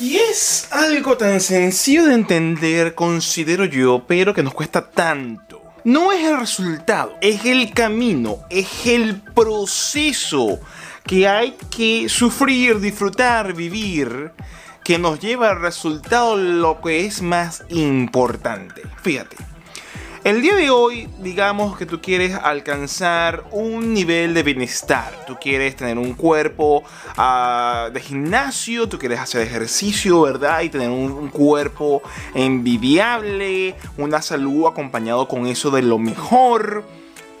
Y es algo tan sencillo de entender, considero yo, pero que nos cuesta tanto. No es el resultado, es el camino, es el proceso que hay que sufrir, disfrutar, vivir, que nos lleva al resultado lo que es más importante. Fíjate. El día de hoy, digamos que tú quieres alcanzar un nivel de bienestar. Tú quieres tener un cuerpo ah, de gimnasio, tú quieres hacer ejercicio, ¿verdad? Y tener un, un cuerpo envidiable, una salud acompañado con eso de lo mejor.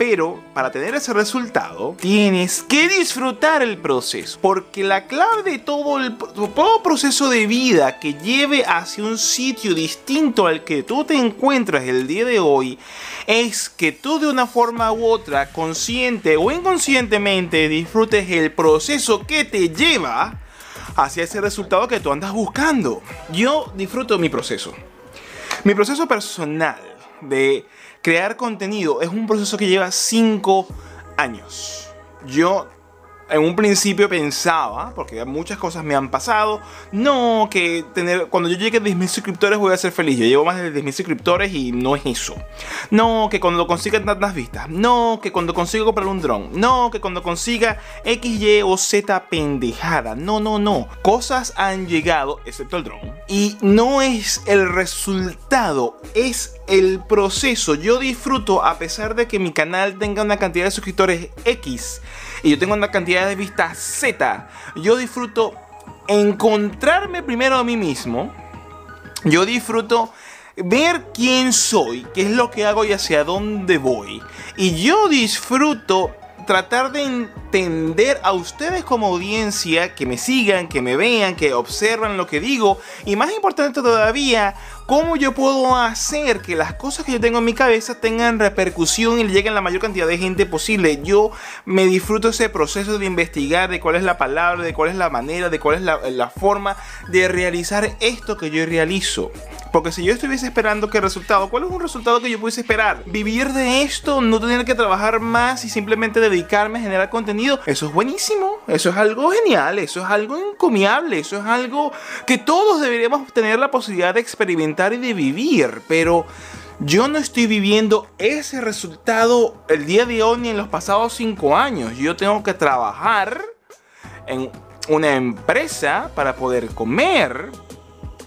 Pero para tener ese resultado, tienes que disfrutar el proceso. Porque la clave de todo el todo proceso de vida que lleve hacia un sitio distinto al que tú te encuentras el día de hoy es que tú de una forma u otra, consciente o inconscientemente, disfrutes el proceso que te lleva hacia ese resultado que tú andas buscando. Yo disfruto mi proceso. Mi proceso personal de crear contenido es un proceso que lleva 5 años. Yo en un principio pensaba, porque muchas cosas me han pasado, no, que tener, cuando yo llegue a 10.000 suscriptores voy a ser feliz. Yo llevo más de 10.000 suscriptores y no es eso. No, que cuando consiga tantas vistas. No, que cuando consiga comprar un dron. No, que cuando consiga X, Y o Z pendejada. No, no, no. Cosas han llegado, excepto el dron. Y no es el resultado, es el proceso. Yo disfruto a pesar de que mi canal tenga una cantidad de suscriptores X y yo tengo una cantidad de vistas Z, yo disfruto encontrarme primero a mí mismo. Yo disfruto ver quién soy, qué es lo que hago y hacia dónde voy. Y yo disfruto tratar de entender a ustedes como audiencia, que me sigan, que me vean, que observan lo que digo. Y más importante todavía, cómo yo puedo hacer que las cosas que yo tengo en mi cabeza tengan repercusión y lleguen a la mayor cantidad de gente posible. Yo me disfruto ese proceso de investigar de cuál es la palabra, de cuál es la manera, de cuál es la, la forma de realizar esto que yo realizo. Porque si yo estuviese esperando qué resultado, ¿cuál es un resultado que yo pudiese esperar? Vivir de esto, no tener que trabajar más y simplemente dedicarme a generar contenido. Eso es buenísimo, eso es algo genial, eso es algo encomiable, eso es algo que todos deberíamos tener la posibilidad de experimentar y de vivir. Pero yo no estoy viviendo ese resultado el día de hoy ni en los pasados cinco años. Yo tengo que trabajar en una empresa para poder comer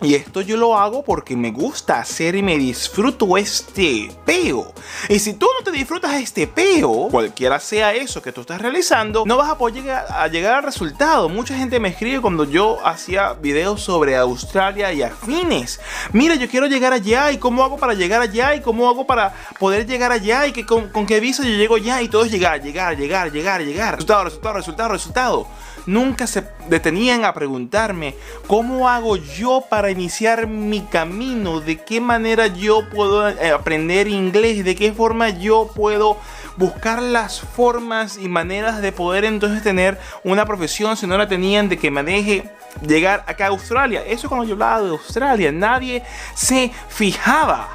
y esto yo lo hago porque me gusta hacer y me disfruto este peo. Y si tú no te disfrutas este peo, cualquiera sea eso que tú estás realizando, no vas a poder llegar a llegar al resultado. Mucha gente me escribe cuando yo hacía videos sobre Australia y afines. Mira, yo quiero llegar allá y cómo hago para llegar allá y cómo hago para poder llegar allá y que con, qué visa yo llego allá y todo es llegar, llegar, llegar, llegar, llegar. Resultado, resultado, resultado, resultado. Nunca se detenían a preguntarme cómo hago yo para iniciar mi camino, de qué manera yo puedo eh, aprender inglés, de qué forma yo puedo buscar las formas y maneras de poder entonces tener una profesión si no la tenían, de que me deje llegar acá a Australia. Eso cuando yo hablaba de Australia, nadie se fijaba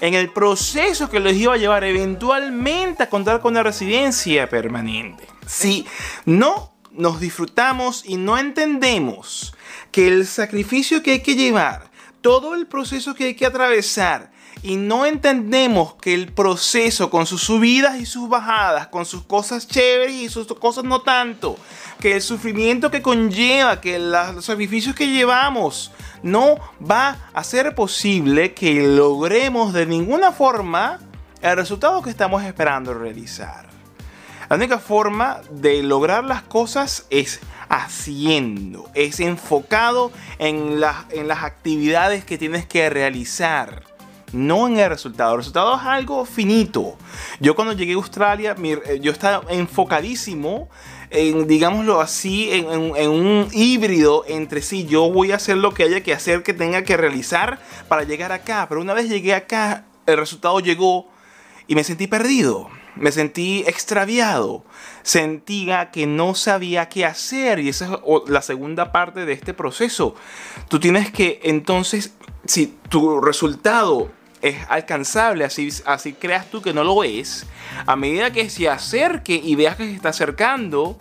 en el proceso que les iba a llevar eventualmente a contar con una residencia permanente. Si no nos disfrutamos y no entendemos que el sacrificio que hay que llevar, todo el proceso que hay que atravesar, y no entendemos que el proceso con sus subidas y sus bajadas, con sus cosas chéveres y sus cosas no tanto, que el sufrimiento que conlleva, que los sacrificios que llevamos, no va a ser posible que logremos de ninguna forma el resultado que estamos esperando realizar. La única forma de lograr las cosas es haciendo, es enfocado en, en las actividades que tienes que realizar no en el resultado. El resultado es algo finito. Yo cuando llegué a Australia, eh, yo estaba enfocadísimo en, digámoslo así, en, en, un híbrido entre sí. Yo voy a hacer lo que haya que hacer, que tenga que realizar para llegar acá. Pero una vez llegué acá, el resultado llegó y me sentí perdido me sentí extraviado, sentía que no sabía qué hacer y esa es la segunda parte de este proceso. Tú tienes que entonces, si tu resultado es alcanzable, así, así creas tú que no lo es, a medida que se acerque y veas que se está acercando,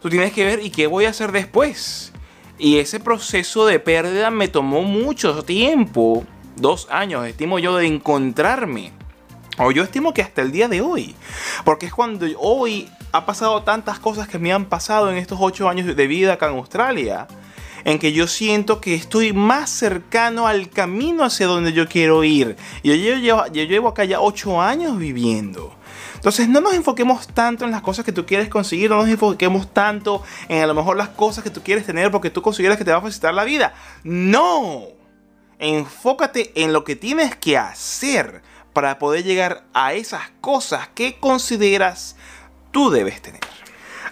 tú tienes que ver y qué voy a hacer después. Y ese proceso de pérdida me tomó mucho tiempo, dos años, estimo yo, de encontrarme. O yo estimo que hasta el día de hoy. Porque es cuando hoy ha pasado tantas cosas que me han pasado en estos ocho años de vida acá en Australia. En que yo siento que estoy más cercano al camino hacia donde yo quiero ir. Y yo llevo, acá ya ocho años viviendo. Entonces no nos enfoquemos tanto en las cosas que tú quieres conseguir, no nos enfoquemos tanto en a lo mejor las cosas que tú quieres tener porque tú consideras que te va a facilitar la vida. No. Enfócate en lo que tienes que hacer para poder llegar a esas cosas que consideras tú debes tener.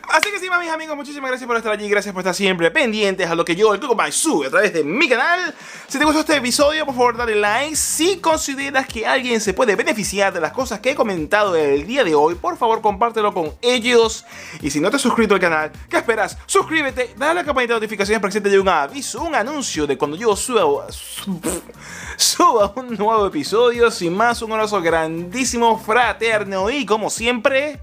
Así que sí, mis amigos, muchísimas gracias por estar allí, gracias por estar siempre pendientes a lo que yo, el Google sube a través de mi canal. Si te gustó este episodio, por favor dale like. Si consideras que alguien se puede beneficiar de las cosas que he comentado el día de hoy, por favor compártelo con ellos. Y si no te has suscrito al canal, ¿qué esperas? Suscríbete, dale a la campanita de notificaciones para que se te dé un aviso, un anuncio de cuando yo suba, suba un nuevo episodio. Sin más, un abrazo grandísimo, fraterno y como siempre...